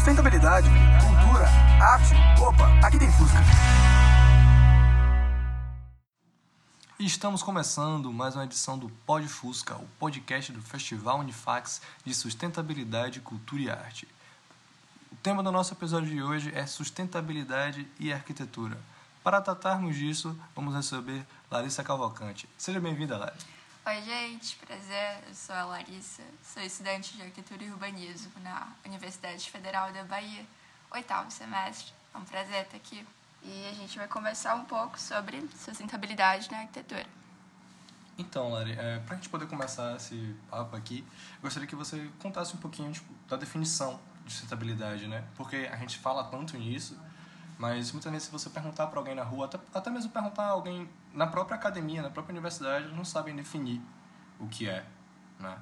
Sustentabilidade, cultura, arte. Opa, aqui tem Fusca. Estamos começando mais uma edição do Pod Fusca, o podcast do Festival Unifax de Sustentabilidade, Cultura e Arte. O tema do nosso episódio de hoje é sustentabilidade e arquitetura. Para tratarmos disso, vamos receber Larissa Cavalcante. Seja bem-vinda, Larissa. Oi, gente, prazer. Eu sou a Larissa, sou estudante de arquitetura e urbanismo na Universidade Federal da Bahia, oitavo semestre. É um prazer estar aqui. E a gente vai conversar um pouco sobre sustentabilidade na arquitetura. Então, Lari, é, para a gente poder começar esse papo aqui, gostaria que você contasse um pouquinho tipo, da definição de sustentabilidade, né? Porque a gente fala tanto nisso, mas muitas vezes se você perguntar para alguém na rua, até, até mesmo perguntar a alguém na própria academia, na própria universidade, eles não sabem definir o que é, né?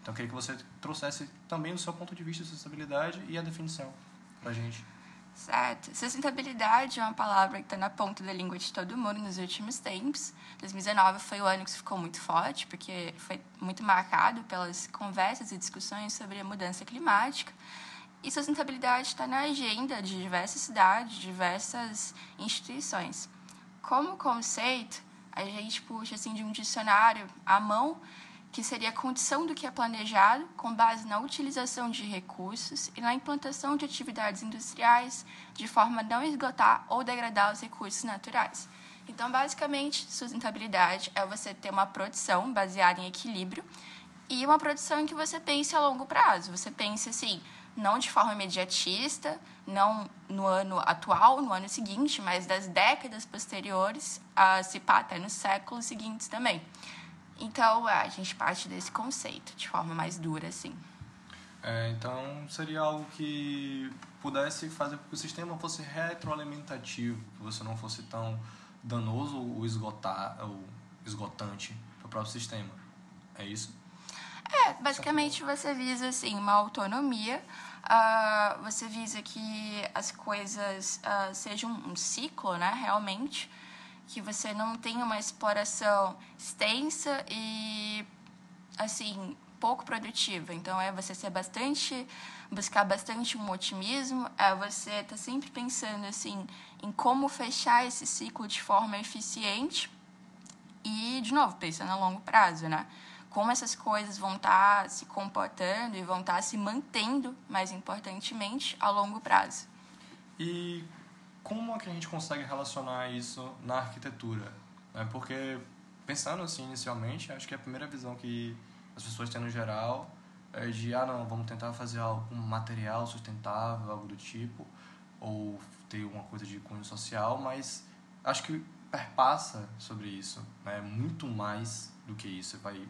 Então eu queria que você trouxesse também o seu ponto de vista de sustentabilidade e a definição para a gente. Certo. Sustentabilidade é uma palavra que está na ponta da língua de todo mundo nos últimos tempos. 2019 foi o ano que ficou muito forte, porque foi muito marcado pelas conversas e discussões sobre a mudança climática. E sustentabilidade está na agenda de diversas cidades, diversas instituições. Como conceito, a gente puxa assim de um dicionário à mão, que seria a condição do que é planejado com base na utilização de recursos e na implantação de atividades industriais de forma a não esgotar ou degradar os recursos naturais. Então, basicamente, sustentabilidade é você ter uma produção baseada em equilíbrio e uma produção em que você pense a longo prazo. Você pense assim, não de forma imediatista, não no ano atual, no ano seguinte, mas das décadas posteriores, a se pá, até nos séculos seguintes também. Então, a gente parte desse conceito de forma mais dura, assim. É, então, seria algo que pudesse fazer com que o sistema fosse retroalimentativo, que você não fosse tão danoso ou, esgotar, ou esgotante para o próprio sistema. É isso? É, basicamente você visa assim uma autonomia, uh, você visa que as coisas uh, sejam um ciclo, né, realmente, que você não tenha uma exploração extensa e assim pouco produtiva. Então é você ser bastante buscar bastante um otimismo, é você tá sempre pensando assim em como fechar esse ciclo de forma eficiente e de novo pensando a longo prazo, né? Como essas coisas vão estar tá se comportando e vão estar tá se mantendo, mais importantemente, a longo prazo. E como é que a gente consegue relacionar isso na arquitetura? É porque, pensando assim inicialmente, acho que a primeira visão que as pessoas têm no geral é de, ah, não, vamos tentar fazer algo com material sustentável, algo do tipo, ou ter uma coisa de cunho social, mas acho que perpassa sobre isso, né? muito mais do que isso, vai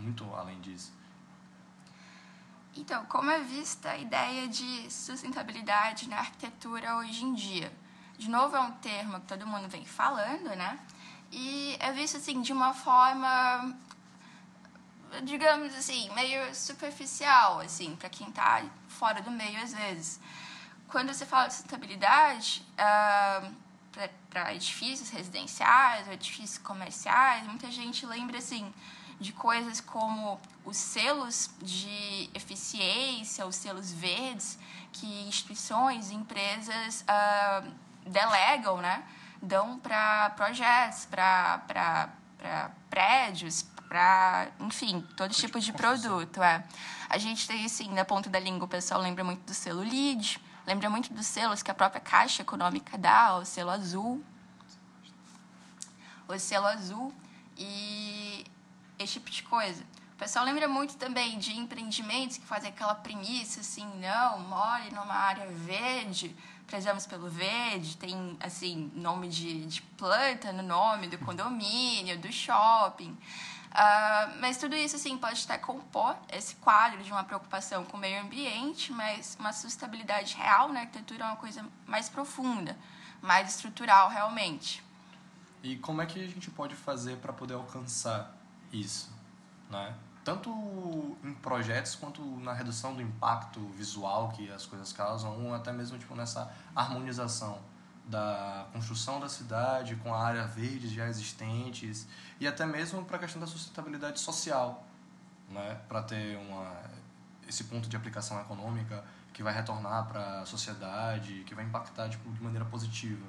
muito além disso. Então, como é vista a ideia de sustentabilidade na arquitetura hoje em dia? De novo, é um termo que todo mundo vem falando, né? E é visto assim de uma forma, digamos assim, meio superficial, assim, para quem está fora do meio às vezes. Quando você fala de sustentabilidade, uh, para edifícios residenciais ou edifícios comerciais, muita gente lembra assim de coisas como os selos de eficiência, os selos verdes que instituições, empresas uh, delegam, né? dão para projetos, para prédios, para, enfim, todo tipo de produto. É. A gente tem, assim, na ponta da língua, o pessoal lembra muito do selo LEED, lembra muito dos selos que a própria Caixa Econômica dá, o selo azul. O selo azul. E esse tipo de coisa. O pessoal lembra muito também de empreendimentos que fazem aquela premissa assim, não, more numa área verde, prezamos pelo verde, tem assim nome de, de planta no nome do condomínio, do shopping. Uh, mas tudo isso assim pode até compor esse quadro de uma preocupação com o meio ambiente, mas uma sustentabilidade real na arquitetura é uma coisa mais profunda, mais estrutural realmente. E como é que a gente pode fazer para poder alcançar isso, né? Tanto em projetos quanto na redução do impacto visual que as coisas causam, ou até mesmo tipo nessa harmonização da construção da cidade com a área verde já existentes e até mesmo para a questão da sustentabilidade social, né? Para ter uma esse ponto de aplicação econômica que vai retornar para a sociedade, que vai impactar tipo, de maneira positiva.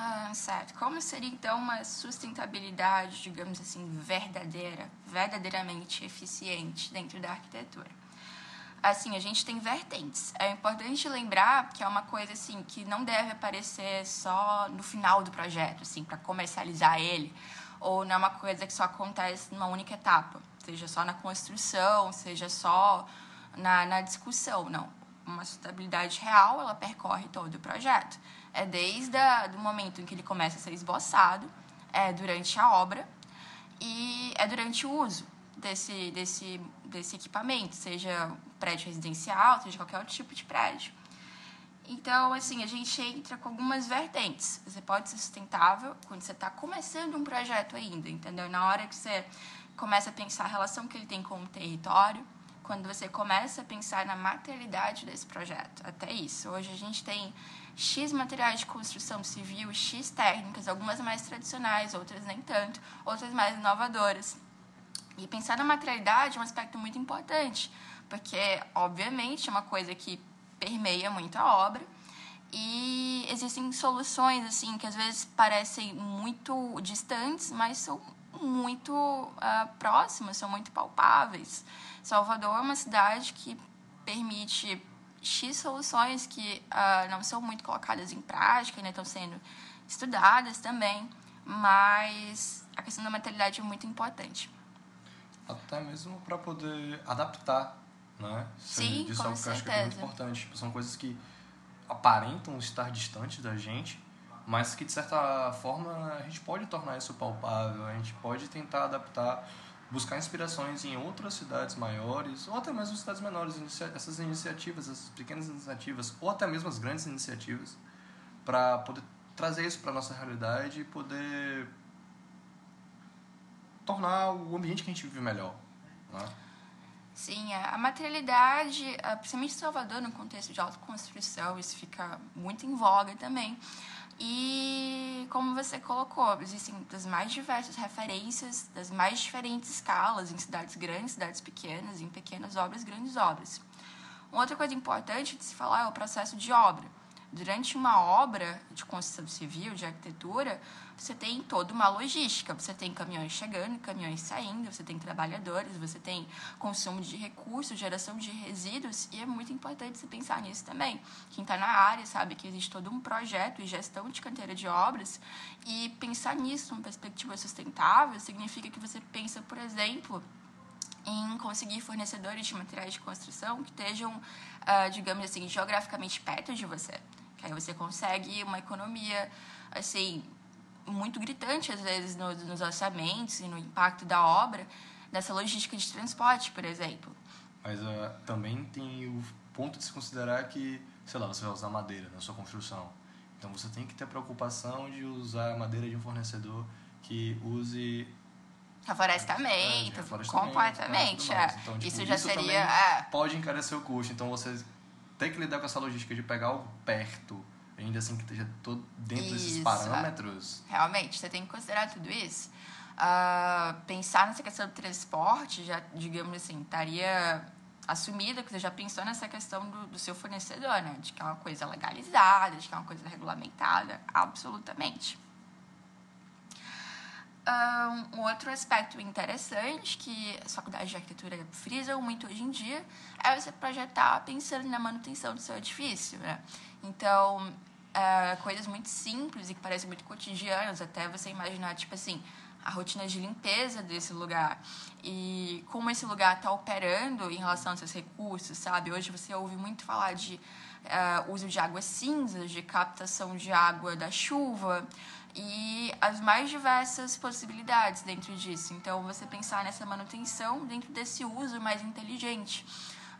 Ah, certo. Como seria então uma sustentabilidade, digamos assim, verdadeira, verdadeiramente eficiente dentro da arquitetura? Assim, a gente tem vertentes. É importante lembrar que é uma coisa assim que não deve aparecer só no final do projeto, assim, para comercializar ele, ou não é uma coisa que só acontece numa única etapa, seja só na construção, seja só na, na discussão, não. Uma sustentabilidade real, ela percorre todo o projeto. É desde o momento em que ele começa a ser esboçado, é durante a obra e é durante o uso desse, desse, desse equipamento, seja prédio residencial, seja qualquer outro tipo de prédio. Então, assim, a gente entra com algumas vertentes. Você pode ser sustentável quando você está começando um projeto ainda, entendeu? Na hora que você começa a pensar a relação que ele tem com o território, quando você começa a pensar na materialidade desse projeto. Até isso. Hoje a gente tem X materiais de construção civil, X técnicas, algumas mais tradicionais, outras nem tanto, outras mais inovadoras. E pensar na materialidade é um aspecto muito importante, porque, obviamente, é uma coisa que permeia muito a obra. E existem soluções, assim, que às vezes parecem muito distantes, mas são muito uh, próximas, são muito palpáveis. Salvador é uma cidade que permite X soluções que uh, não são muito colocadas em prática, ainda estão sendo estudadas também, mas a questão da materialidade é muito importante. Até mesmo para poder adaptar, né? Sim, Isso com é algo que eu acho que é muito certeza. importante. Tipo, são coisas que aparentam estar distantes da gente, mas que de certa forma a gente pode tornar isso palpável, a gente pode tentar adaptar, buscar inspirações em outras cidades maiores ou até mesmo cidades menores, essas iniciativas, essas pequenas iniciativas ou até mesmo as grandes iniciativas para poder trazer isso para nossa realidade e poder tornar o ambiente que a gente vive melhor, né? Sim, a materialidade, principalmente em Salvador, no contexto de autoconstrução, isso fica muito em voga também. E como você colocou, existem das mais diversas referências, das mais diferentes escalas, em cidades grandes, cidades pequenas, em pequenas obras, grandes obras. Uma outra coisa importante de se falar é o processo de obra. Durante uma obra de construção civil, de arquitetura, você tem toda uma logística. Você tem caminhões chegando, caminhões saindo, você tem trabalhadores, você tem consumo de recursos, geração de resíduos, e é muito importante você pensar nisso também. Quem está na área sabe que existe todo um projeto e gestão de canteira de obras, e pensar nisso numa perspectiva sustentável significa que você pensa, por exemplo, em conseguir fornecedores de materiais de construção que estejam, ah, digamos assim, geograficamente perto de você. Que aí você consegue uma economia, assim, muito gritante, às vezes, no- nos orçamentos e no impacto da obra, dessa logística de transporte, por exemplo. Mas ah, também tem o ponto de se considerar que, sei lá, você vai usar madeira na sua construção. Então você tem que ter a preocupação de usar madeira de um fornecedor que use Reflorestamento, É, completamente. tá, é. Então, tipo, isso já isso seria. é, pode encarecer o custo. Então você tem que lidar com essa logística de pegar algo perto, ainda assim que esteja todo dentro desses Isso, é. parâmetros. Realmente, você tem que considerar tudo isso. Ah, pensar nessa questão do transporte, já, digamos assim, estaria assumida que você já pensou nessa questão do, do seu fornecedor, né? De que é uma coisa legalizada, de que é uma coisa regulamentada, absolutamente. Ah, Um outro aspecto interessante que as faculdades de arquitetura frisam muito hoje em dia é você projetar pensando na manutenção do seu edifício, né? Então, ah, coisas muito simples e que parecem muito cotidianas, até você imaginar, tipo assim, a rotina de limpeza desse lugar e como esse lugar está operando em relação aos seus recursos, sabe? Hoje você ouve muito falar de ah, uso de águas cinzas, de captação de água da chuva e as mais diversas possibilidades dentro disso. Então, você pensar nessa manutenção dentro desse uso mais inteligente.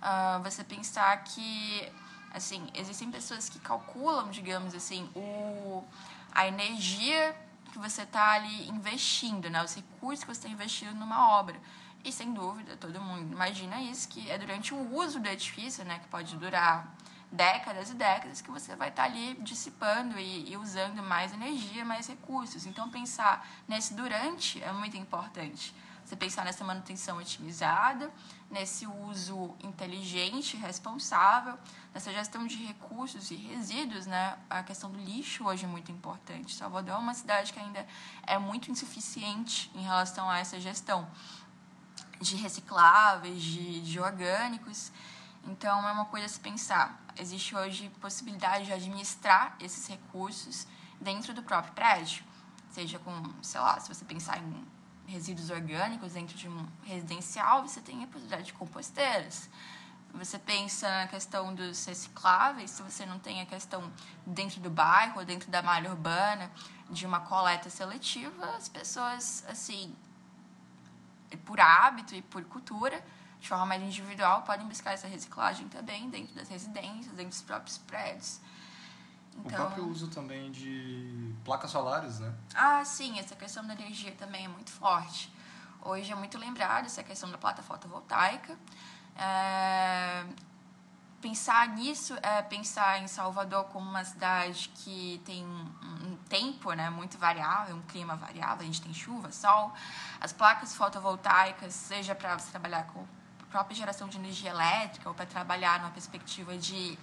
Ah, você pensar que, assim, existem pessoas que calculam, digamos assim, o, a energia que você está ali investindo, né? Os recursos que você está investindo numa obra. E, sem dúvida, todo mundo imagina isso, que é durante o uso do edifício, né? Que pode durar décadas e décadas que você vai estar ali dissipando e, e usando mais energia, mais recursos. Então, pensar nesse durante é muito importante. Você pensar nessa manutenção otimizada, nesse uso inteligente, responsável, nessa gestão de recursos e resíduos, né? A questão do lixo hoje é muito importante. Salvador é uma cidade que ainda é muito insuficiente em relação a essa gestão de recicláveis, de, de orgânicos. Então, é uma coisa a se pensar. Existe hoje possibilidade de administrar esses recursos dentro do próprio prédio, seja com, sei lá, se você pensar em resíduos orgânicos dentro de um residencial, você tem a possibilidade de composteiras. Você pensa na questão dos recicláveis, se você não tem a questão dentro do bairro, dentro da malha urbana, de uma coleta seletiva, as pessoas, assim, por hábito e por cultura, de forma mais individual, podem buscar essa reciclagem também dentro das residências, dentro dos próprios prédios. Então, o próprio uso também de placas solares, né? Ah, sim, essa questão da energia também é muito forte. Hoje é muito lembrado essa questão da plata fotovoltaica. É... Pensar nisso é pensar em Salvador como uma cidade que tem um tempo né, muito variável, um clima variável, a gente tem chuva, sol. As placas fotovoltaicas, seja para você trabalhar com a própria geração de energia elétrica ou para trabalhar numa perspectiva de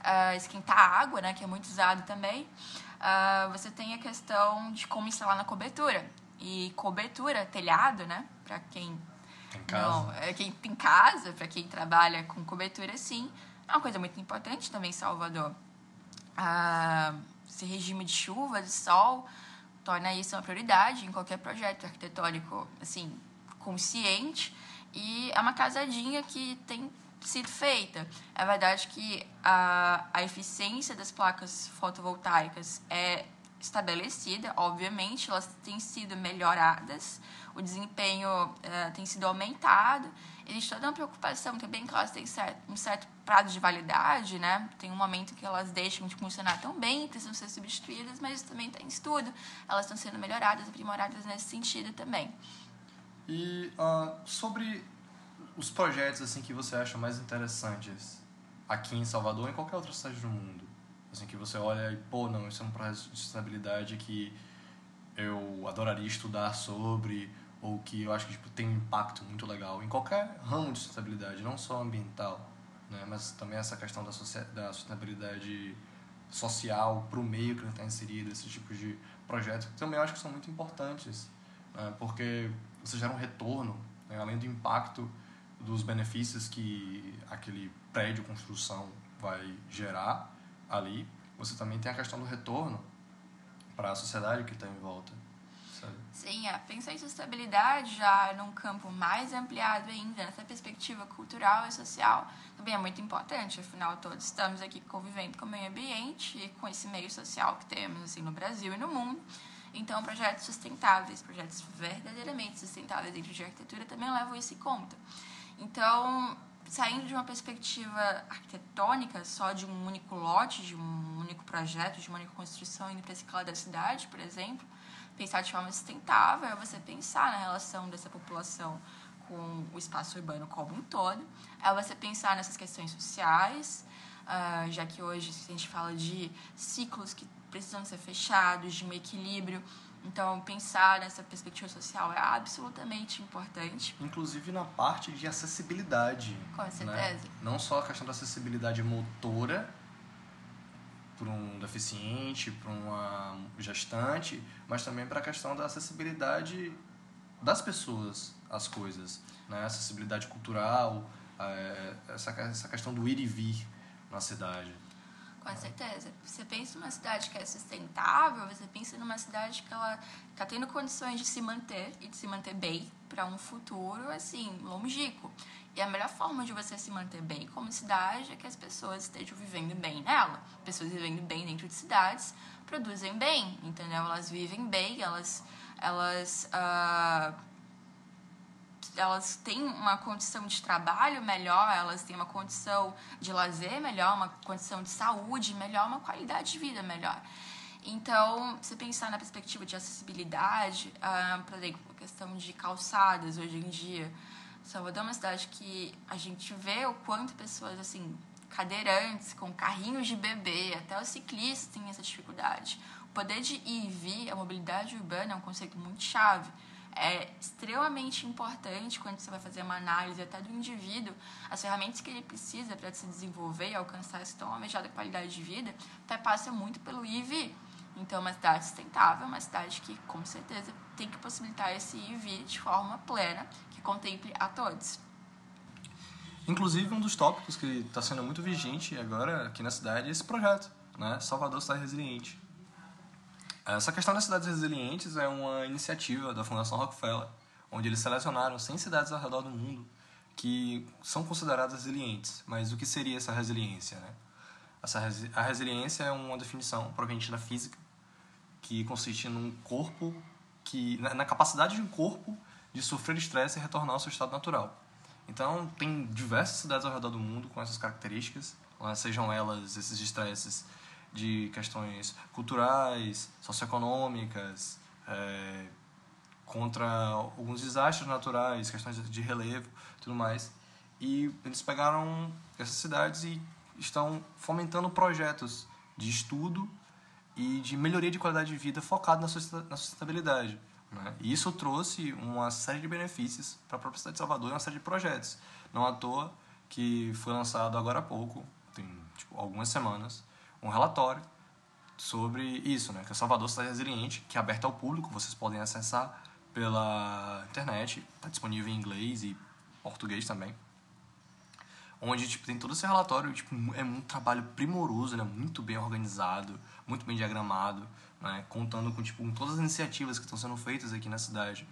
uh, esquentar a água, né, que é muito usado também, uh, você tem a questão de como instalar na cobertura. E cobertura, telhado, né, para quem em casa. Não, é quem tem casa, para quem trabalha com cobertura, sim, é uma coisa muito importante também em Salvador. Ah, esse regime de chuva, de sol, torna isso uma prioridade em qualquer projeto arquitetônico, assim, consciente. E é uma casadinha que tem sido feita. É verdade que a, a eficiência das placas fotovoltaicas é estabelecida, obviamente, elas têm sido melhoradas, o desempenho uh, tem sido aumentado. Existe toda uma preocupação também que elas têm certo, um certo prazo de validade, né? Tem um momento que elas deixam de funcionar tão bem, precisam ser substituídas, mas isso também está em estudo. Elas estão sendo melhoradas, aprimoradas nesse sentido também. E uh, sobre os projetos assim que você acha mais interessantes aqui em Salvador ou em qualquer outra cidade do mundo? Assim, que você olha e, pô, não, isso é um projeto de sustentabilidade que eu adoraria estudar sobre ou que eu acho que tipo, tem um impacto muito legal em qualquer ramo de sustentabilidade, não só ambiental, né? mas também essa questão da, da sustentabilidade social para o meio que ele está inserido, esses tipos de projetos, que também eu acho que são muito importantes, né? porque você gera um retorno, né? além do impacto dos benefícios que aquele prédio, construção vai gerar ali, você também tem a questão do retorno para a sociedade que está em volta. Sabe? Sim, é. pensar em sustentabilidade já num campo mais ampliado ainda, nessa perspectiva cultural e social, também é muito importante. Afinal, todos estamos aqui convivendo com o meio ambiente e com esse meio social que temos assim, no Brasil e no mundo. Então, projetos sustentáveis, projetos verdadeiramente sustentáveis dentro de arquitetura também levam isso em conta. Então, saindo de uma perspectiva arquitetônica, só de um único lote, de um único projeto, de uma única construção, indo para esse lado da cidade, por exemplo, pensar de forma sustentável é você pensar na relação dessa população com o espaço urbano como um todo, é você pensar nessas questões sociais, uh, já que hoje a gente fala de ciclos que precisam ser fechados, de um equilíbrio então, pensar nessa perspectiva social é absolutamente importante. Inclusive na parte de acessibilidade. Com né? certeza. Né? Não só a questão da acessibilidade motora para um deficiente, para uma gestante, mas também para a questão da acessibilidade das pessoas às coisas. Né? Acessibilidade cultural, essa, essa questão do ir e vir na cidade. Com certeza. Você pensa numa cidade que é sustentável, você pensa numa cidade que ela está tendo condições de se manter e de se manter bem para um futuro, assim, longínquo. E a melhor forma de você se manter bem como cidade é que as pessoas estejam vivendo bem nela. Pessoas vivendo bem dentro de cidades produzem bem, entendeu? Elas vivem bem, elas, elas uh, elas têm uma condição de trabalho melhor, elas têm uma condição de lazer melhor, uma condição de saúde melhor, uma qualidade de vida melhor. Então, se pensar na perspectiva de acessibilidade, ah, por exemplo, a questão de calçadas hoje em dia, Salvador é uma cidade que a gente vê o quanto pessoas assim cadeirantes, com carrinhos de bebê, até os ciclistas têm essa dificuldade. O poder de ir e vir, a mobilidade urbana é um conceito muito chave é extremamente importante quando você vai fazer uma análise até do indivíduo, as ferramentas que ele precisa para se desenvolver e alcançar essa tão almejada qualidade de vida, até passa muito pelo IV. Então, uma cidade sustentável, uma cidade que, com certeza, tem que possibilitar esse IV de forma plena, que contemple a todos. Inclusive, um dos tópicos que está sendo muito vigente agora aqui na cidade é esse projeto, né? Salvador Cidade Resiliente. Essa questão das cidades resilientes é uma iniciativa da Fundação Rockefeller, onde eles selecionaram 100 cidades ao redor do mundo que são consideradas resilientes. Mas o que seria essa resiliência, né? Essa, a resiliência é uma definição proveniente da física, que consiste num corpo que na capacidade de um corpo de sofrer estresse e retornar ao seu estado natural. Então, tem diversas cidades ao redor do mundo com essas características, sejam elas esses estresses de questões culturais, socioeconômicas, é, contra alguns desastres naturais, questões de relevo, tudo mais. E eles pegaram essas cidades e estão fomentando projetos de estudo e de melhoria de qualidade de vida focado na sustentabilidade. Né? E isso trouxe uma série de benefícios para a própria cidade de Salvador e uma série de projetos. Não à toa que foi lançado agora há pouco, tem tipo, algumas semanas, um relatório sobre isso, né? Que é Salvador Cidade Resiliente, que é aberto ao público, vocês podem acessar pela internet, está disponível em inglês e português também. Onde tipo, tem todo esse relatório, tipo, é um trabalho primoroso, né? muito bem organizado, muito bem diagramado, né? contando com, tipo, com todas as iniciativas que estão sendo feitas aqui na cidade.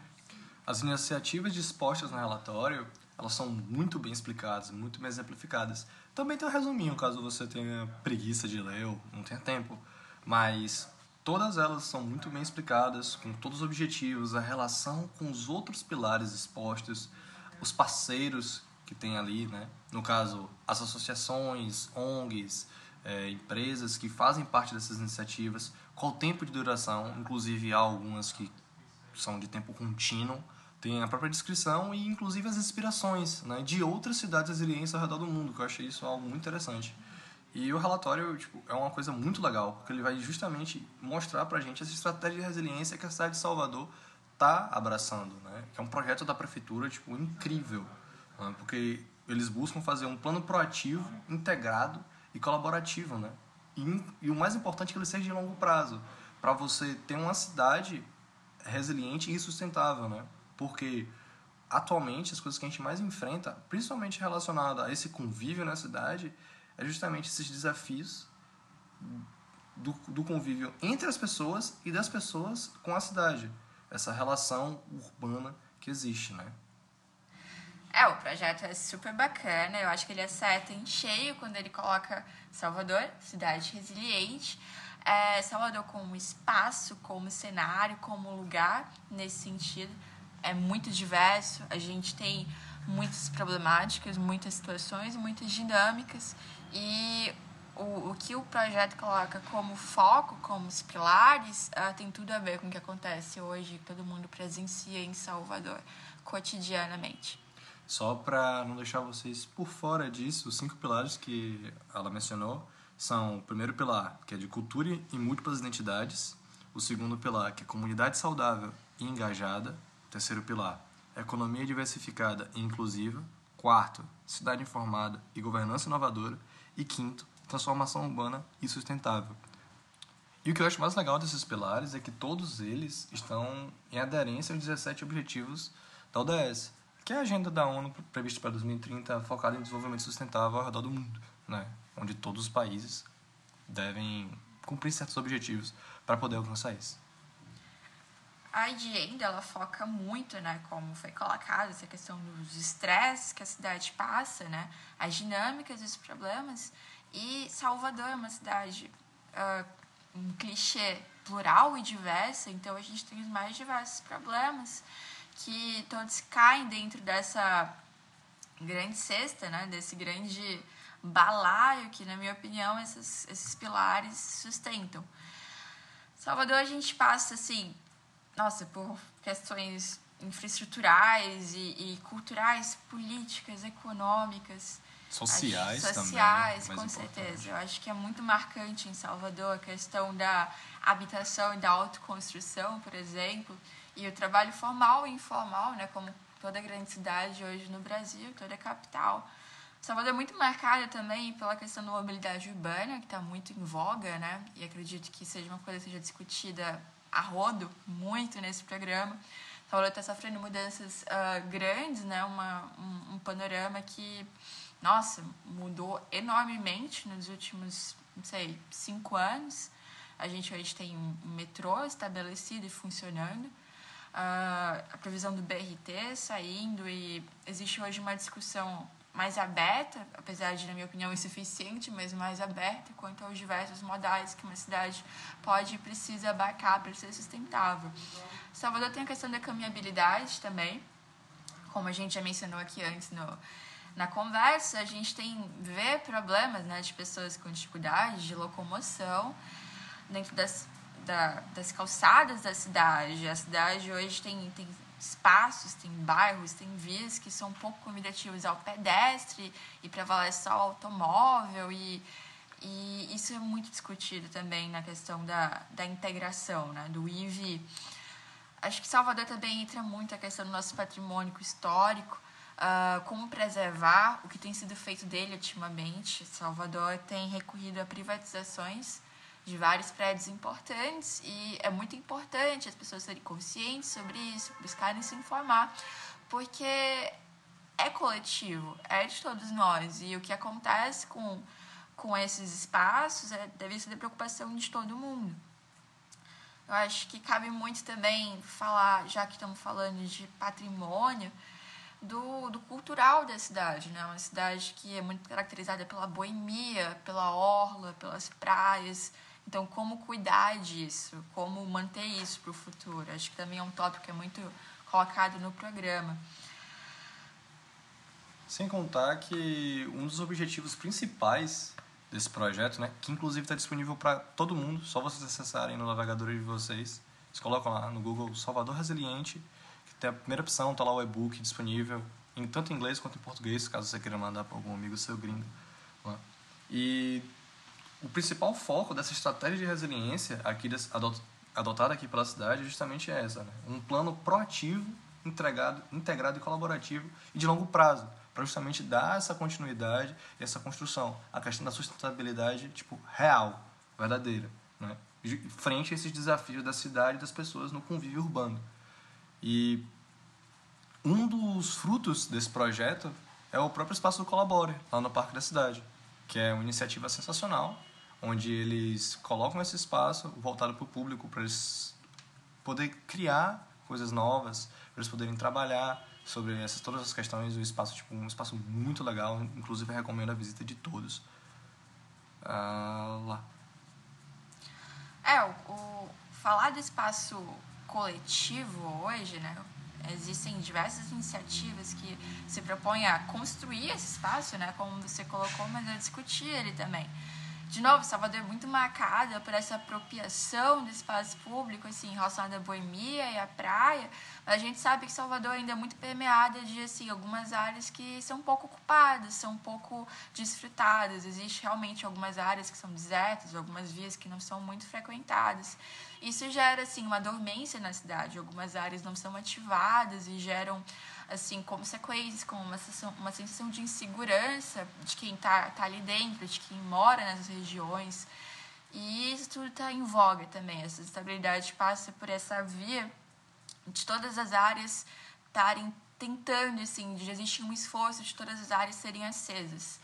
As iniciativas dispostas no relatório, elas são muito bem explicadas, muito bem exemplificadas. Também tem um resuminho, caso você tenha preguiça de ler ou não tenha tempo. Mas todas elas são muito bem explicadas, com todos os objetivos, a relação com os outros pilares expostos, os parceiros que tem ali, né? No caso, as associações, ONGs, é, empresas que fazem parte dessas iniciativas, qual o tempo de duração, inclusive há algumas que são de tempo contínuo, tem a própria descrição e inclusive as inspirações né, de outras cidades resilientes ao redor do mundo, que eu achei isso algo muito interessante. E o relatório tipo, é uma coisa muito legal, porque ele vai justamente mostrar pra gente essa estratégia de resiliência que a cidade de Salvador está abraçando, né? Que é um projeto da prefeitura tipo incrível, né? porque eles buscam fazer um plano proativo, integrado e colaborativo, né? E, e o mais importante é que ele seja de longo prazo, para você ter uma cidade resiliente e sustentável, né? Porque atualmente as coisas que a gente mais enfrenta, principalmente relacionada a esse convívio na cidade, é justamente esses desafios do, do convívio entre as pessoas e das pessoas com a cidade. Essa relação urbana que existe, né? É, o projeto é super bacana. Eu acho que ele acerta em cheio quando ele coloca Salvador, cidade resiliente. É, Salvador como espaço, como cenário, como lugar, nesse sentido é muito diverso, a gente tem muitas problemáticas, muitas situações, muitas dinâmicas e o, o que o projeto coloca como foco, como os pilares, uh, tem tudo a ver com o que acontece hoje, todo mundo presencia em Salvador, cotidianamente. Só para não deixar vocês por fora disso, os cinco pilares que ela mencionou são o primeiro pilar, que é de cultura e múltiplas identidades, o segundo pilar, que é comunidade saudável e engajada, Terceiro pilar, economia diversificada e inclusiva. Quarto, cidade informada e governança inovadora. E quinto, transformação urbana e sustentável. E o que eu acho mais legal desses pilares é que todos eles estão em aderência aos 17 objetivos da ODS, que é a agenda da ONU prevista para 2030 focada em desenvolvimento sustentável ao redor do mundo, né? onde todos os países devem cumprir certos objetivos para poder alcançar isso a agenda ela foca muito, né, como foi colocado, essa questão dos estresses que a cidade passa, né, as dinâmicas dos problemas. E Salvador é uma cidade, uh, um clichê plural e diversa, então a gente tem os mais diversos problemas que todos caem dentro dessa grande cesta, né, desse grande balaio que, na minha opinião, esses, esses pilares sustentam. Salvador a gente passa assim nossa, por questões infraestruturais e, e culturais, políticas, econômicas. Sociais, acho, sociais também. com certeza. Eu acho que é muito marcante em Salvador a questão da habitação e da autoconstrução, por exemplo. E o trabalho formal e informal, né, como toda grande cidade hoje no Brasil, toda capital. Salvador é muito marcada também pela questão da mobilidade urbana, que está muito em voga, né? E acredito que seja uma coisa que seja discutida a rodo muito nesse programa. Salvador está sofrendo mudanças uh, grandes, né? Uma, um, um, panorama que, nossa, mudou enormemente nos últimos, não sei, cinco anos. A gente hoje tem um metrô estabelecido e funcionando. Uh, a previsão do BRT saindo e existe hoje uma discussão mais aberta, apesar de, na minha opinião, insuficiente, mas mais aberta quanto aos diversos modais que uma cidade pode e precisa abarcar para ser sustentável. Salvador tem a questão da caminhabilidade também, como a gente já mencionou aqui antes no, na conversa, a gente tem vê problemas né, de pessoas com dificuldade de locomoção dentro das, da, das calçadas da cidade. A cidade hoje tem, tem espaços, tem bairros, tem vias que são pouco convidativos ao pedestre e prevalece só o automóvel e, e isso é muito discutido também na questão da, da integração, né, do IV. Acho que Salvador também entra muito a questão do nosso patrimônio histórico, uh, como preservar o que tem sido feito dele ultimamente. Salvador tem recorrido a privatizações de vários prédios importantes e é muito importante as pessoas serem conscientes sobre isso, buscarem se informar, porque é coletivo, é de todos nós e o que acontece com, com esses espaços é, deve ser da preocupação de todo mundo. Eu acho que cabe muito também falar, já que estamos falando de patrimônio, do, do cultural da cidade, né? Uma cidade que é muito caracterizada pela boemia, pela orla, pelas praias, então, como cuidar disso? Como manter isso para o futuro? Acho que também é um tópico que é muito colocado no programa. Sem contar que um dos objetivos principais desse projeto, né, que inclusive está disponível para todo mundo, só vocês acessarem no navegador de vocês. Vocês colocam lá no Google Salvador Resiliente, que tem a primeira opção, está lá o e-book disponível, em tanto em inglês quanto em português, caso você queira mandar para algum amigo seu gringo. E o principal foco dessa estratégia de resiliência aqui adotada aqui pela cidade é justamente essa, né? um plano proativo, entregado, integrado e colaborativo e de longo prazo, para justamente dar essa continuidade e essa construção, a questão da sustentabilidade tipo real, verdadeira, né? frente a esses desafios da cidade e das pessoas no convívio urbano. E um dos frutos desse projeto é o próprio espaço do Colabore, lá no Parque da Cidade, que é uma iniciativa sensacional onde eles colocam esse espaço voltado para o público, para eles poder criar coisas novas, para eles poderem trabalhar sobre essas todas as questões do espaço, tipo um espaço muito legal, inclusive recomendo a visita de todos uh, lá. É, o, o, falar do espaço coletivo hoje, né? Existem diversas iniciativas que se propõem a construir esse espaço, né? Como você colocou, mas a discutir ele também de novo, Salvador é muito marcada por essa apropriação do espaço público, assim, relacionada à boemia e à praia, a gente sabe que Salvador ainda é muito permeada de, assim, algumas áreas que são pouco ocupadas, são pouco desfrutadas. Existe realmente algumas áreas que são desertas, algumas vias que não são muito frequentadas. Isso gera, assim, uma dormência na cidade. Algumas áreas não são ativadas e geram assim, consequências, como uma sensação, uma sensação de insegurança de quem está tá ali dentro, de quem mora nessas regiões. E isso tudo está em voga também. Essa estabilidade passa por essa via de todas as áreas estarem tentando, assim, de existir um esforço de todas as áreas serem acesas.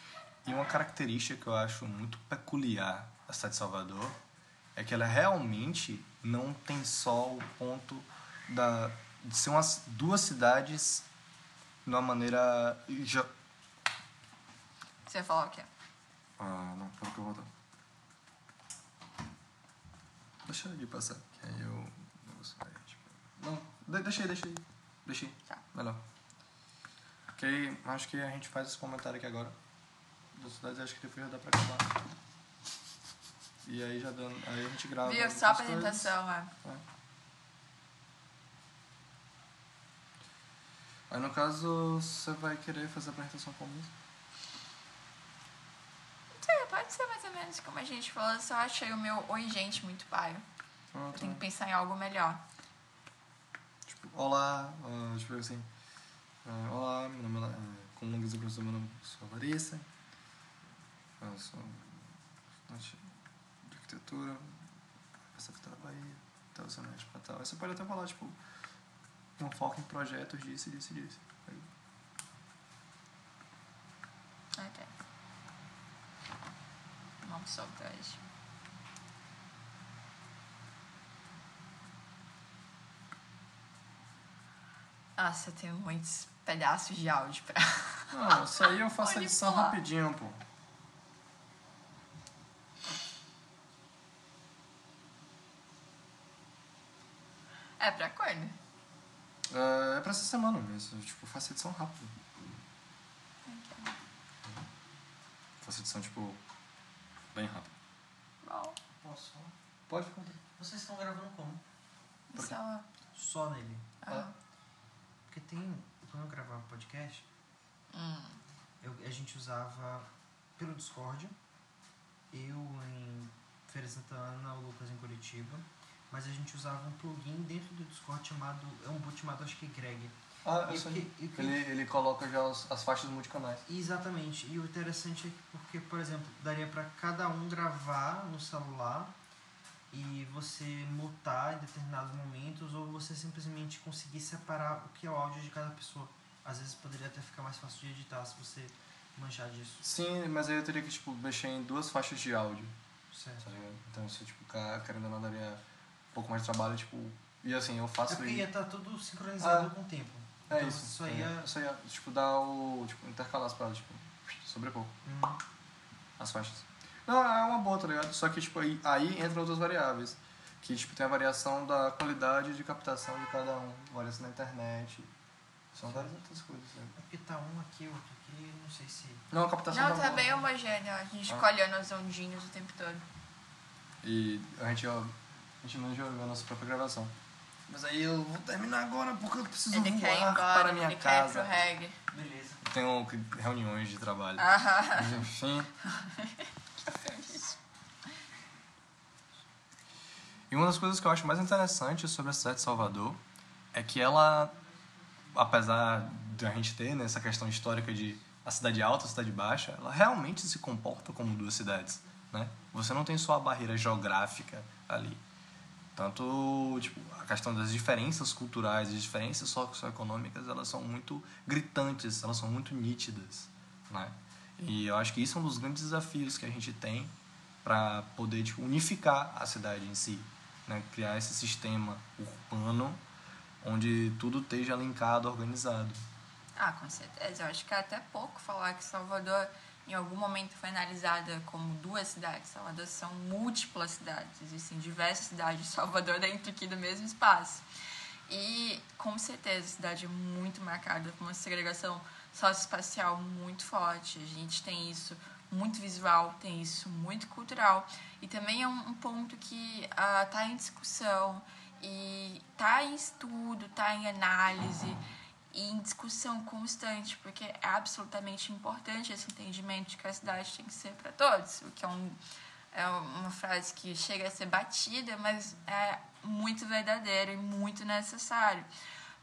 E uma característica que eu acho muito peculiar da cidade de Salvador é que ela realmente não tem só o ponto da, de ser umas duas cidades de uma maneira. Já... Você ia falar o quê? Ah, não, pelo que eu vou dar. Deixa ele passar, que aí eu. Não, deixa aí. Deixa aí. Tá. Melhor. Ok, acho que a gente faz esse comentário aqui agora. Das cidades, acho que depois já dá pra acabar. E aí já dando. Aí a gente grava. Viu? Só a apresentação, é. é. Aí no caso, você vai querer fazer a apresentação com música? Não sei, pode ser mais ou menos como a gente falou, só achei o meu Oi Gente muito paio. Eu tenho que pensar em algo melhor. Olá, ah, tipo assim, ah, olá, meu nome é, ah, como não quiser professor, meu nome sou Larissa, eu sou estudante de arquitetura, essa aqui da Bahia, tal, você mexe pra tal. Você pode até falar, tipo, um foco em projetos disso, disso disso. Aí, Ok. Vamos soltar hoje. Nossa, eu tenho muitos pedaços de áudio pra. Não, isso aí eu faço Pode edição rapidinho, pô. É pra quando? É, é pra essa semana mesmo, tipo, faço edição rápido. Faço edição, tipo, bem rápido. Bom, Posso? Pode contar. Vocês estão gravando como? só. Só nele. Ah, Porque tem. Quando eu gravava podcast, hum, eu, a gente usava pelo Discord. Eu em Feira de Santana, o Lucas em Curitiba. Mas a gente usava um plugin dentro do Discord chamado. É um boot chamado acho que Greg. Ah, eu sei. que- que- Ele, ele coloca já as, as faixas multicanais. Exatamente. E o interessante é que, porque, por exemplo, daria para cada um gravar no celular e você mutar em determinados momentos ou você simplesmente conseguir separar o que é o áudio de cada pessoa. Às vezes poderia até ficar mais fácil de editar se você manchar disso. Sim, mas aí eu teria que, tipo, mexer em duas faixas de áudio, Certo. tá? Então, se, tipo, querendo ou não, daria um pouco mais de trabalho, tipo... E assim, eu É faço... porque e- ia estar tudo sincronizado Ah. com o tempo. É Então, isso. Só é, ia. Só ia, tipo, dar o... Tipo, intercalar as paradas, tipo, sobrepor Hum, as faixas. Não, é uma boa, tá ligado? Só que, tipo, aí, aí entram outras variáveis. Que, tipo, tem a variação da qualidade de captação de cada um. Variação da internet. São várias outras coisas, né? é porque tá um aqui, outro aqui, não sei se. Não, a captação Não, tá tá bem homogêneo. A gente Ah. fica olhando as ondinhas o tempo todo. E a gente, ó, a gente não jogou a nossa própria gravação. Mas aí eu vou terminar agora porque eu preciso Ele voar embora, para minha ele quer ir casa. pro reggae. Beleza. Tenho reuniões de trabalho. Ah, enfim. E uma das coisas que eu acho mais interessantes sobre a cidade de Salvador é que ela, apesar de a gente ter né, essa questão histórica de a cidade alta e a cidade baixa, ela realmente se comporta como duas cidades, né? Você não tem só a barreira geográfica ali. Tanto, tipo, a questão das diferenças culturais e diferenças socioeconômicas, elas são muito gritantes, elas são muito nítidas, né? E eu acho que isso é um dos grandes desafios que a gente tem para poder tipo, unificar a cidade em si, né? Criar esse sistema urbano onde tudo esteja linkado, organizado. ah, com certeza. Eu acho que é até pouco falar que Salvador em algum momento foi analisada como duas cidades. Salvador são múltiplas cidades. Existem diversas cidades de Salvador dentro aqui do mesmo espaço. E, com certeza, a cidade é muito marcada por uma segregação socioespacial muito forte. A gente tem isso muito visual, tem isso muito cultural. E também é um, ponto que está em discussão e está em estudo, está em análise e em discussão constante, porque é absolutamente importante esse entendimento de que a cidade tem que ser para todos, o que é, um, é uma frase que chega a ser batida, mas é muito verdadeira e muito necessário.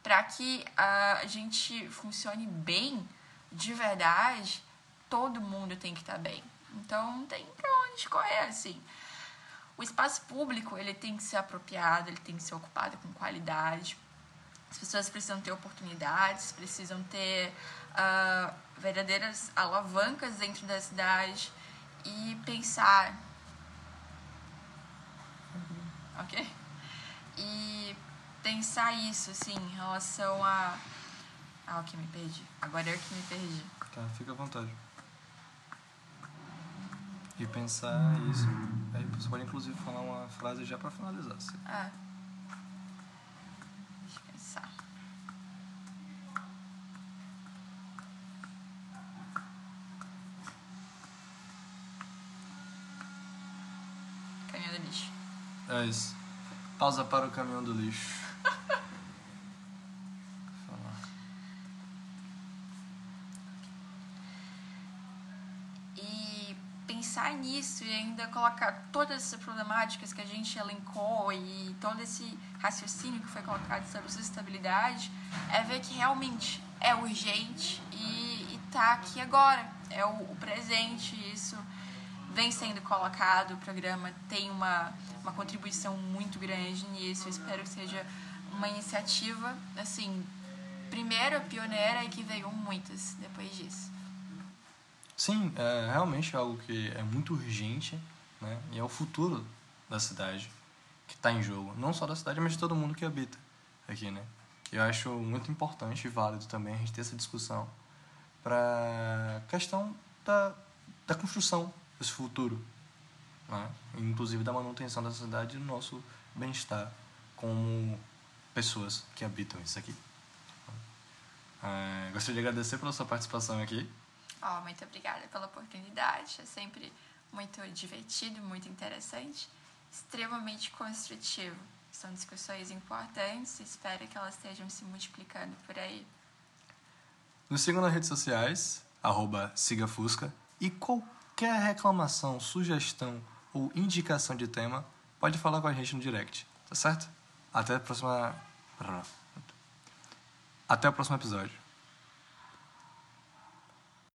Para que a gente funcione bem, de verdade, todo mundo tem que estar bem. Então, não tem para onde escorrer, assim. O espaço público, ele tem que ser apropriado, ele tem que ser ocupado com qualidade. As pessoas precisam ter oportunidades, precisam ter ah, verdadeiras alavancas dentro da cidade e pensar. Ok? E pensar isso, assim, em relação a. Ah, o que me perdi. Agora eu que me perdi. Tá, fica à vontade. E pensar isso. Aí você pode inclusive falar uma frase já para finalizar. assim. Ah. Deixa eu pensar. Caminho do lixo. É isso. Pausa para o caminhão do lixo. Falar. Colocar todas essas problemáticas que a gente elencou e todo esse raciocínio que foi colocado sobre sustentabilidade é ver que realmente é urgente e está aqui agora, é o, o presente, isso vem sendo colocado, o programa tem uma, uma contribuição muito grande nisso, eu espero que seja uma iniciativa, assim, primeira, pioneira e que veio muitas depois disso. Sim, é realmente algo que é muito urgente, né? E é o futuro da cidade que está em jogo. Não só da cidade, mas de todo mundo que habita aqui, né? Eu acho muito importante e válido também a gente ter essa discussão para questão da, da construção desse futuro, né? inclusive da manutenção da cidade e do nosso bem-estar como pessoas que habitam isso aqui. É, gostaria de agradecer pela sua participação aqui. Oh, muito obrigada pela oportunidade. É sempre muito divertido, muito interessante, extremamente construtivo. São discussões importantes espero que elas estejam se multiplicando por aí. Nos sigam nas redes sociais, sigafusca, e qualquer reclamação, sugestão ou indicação de tema, pode falar com a gente no direct, tá certo? Até a próxima... Até o próximo episódio.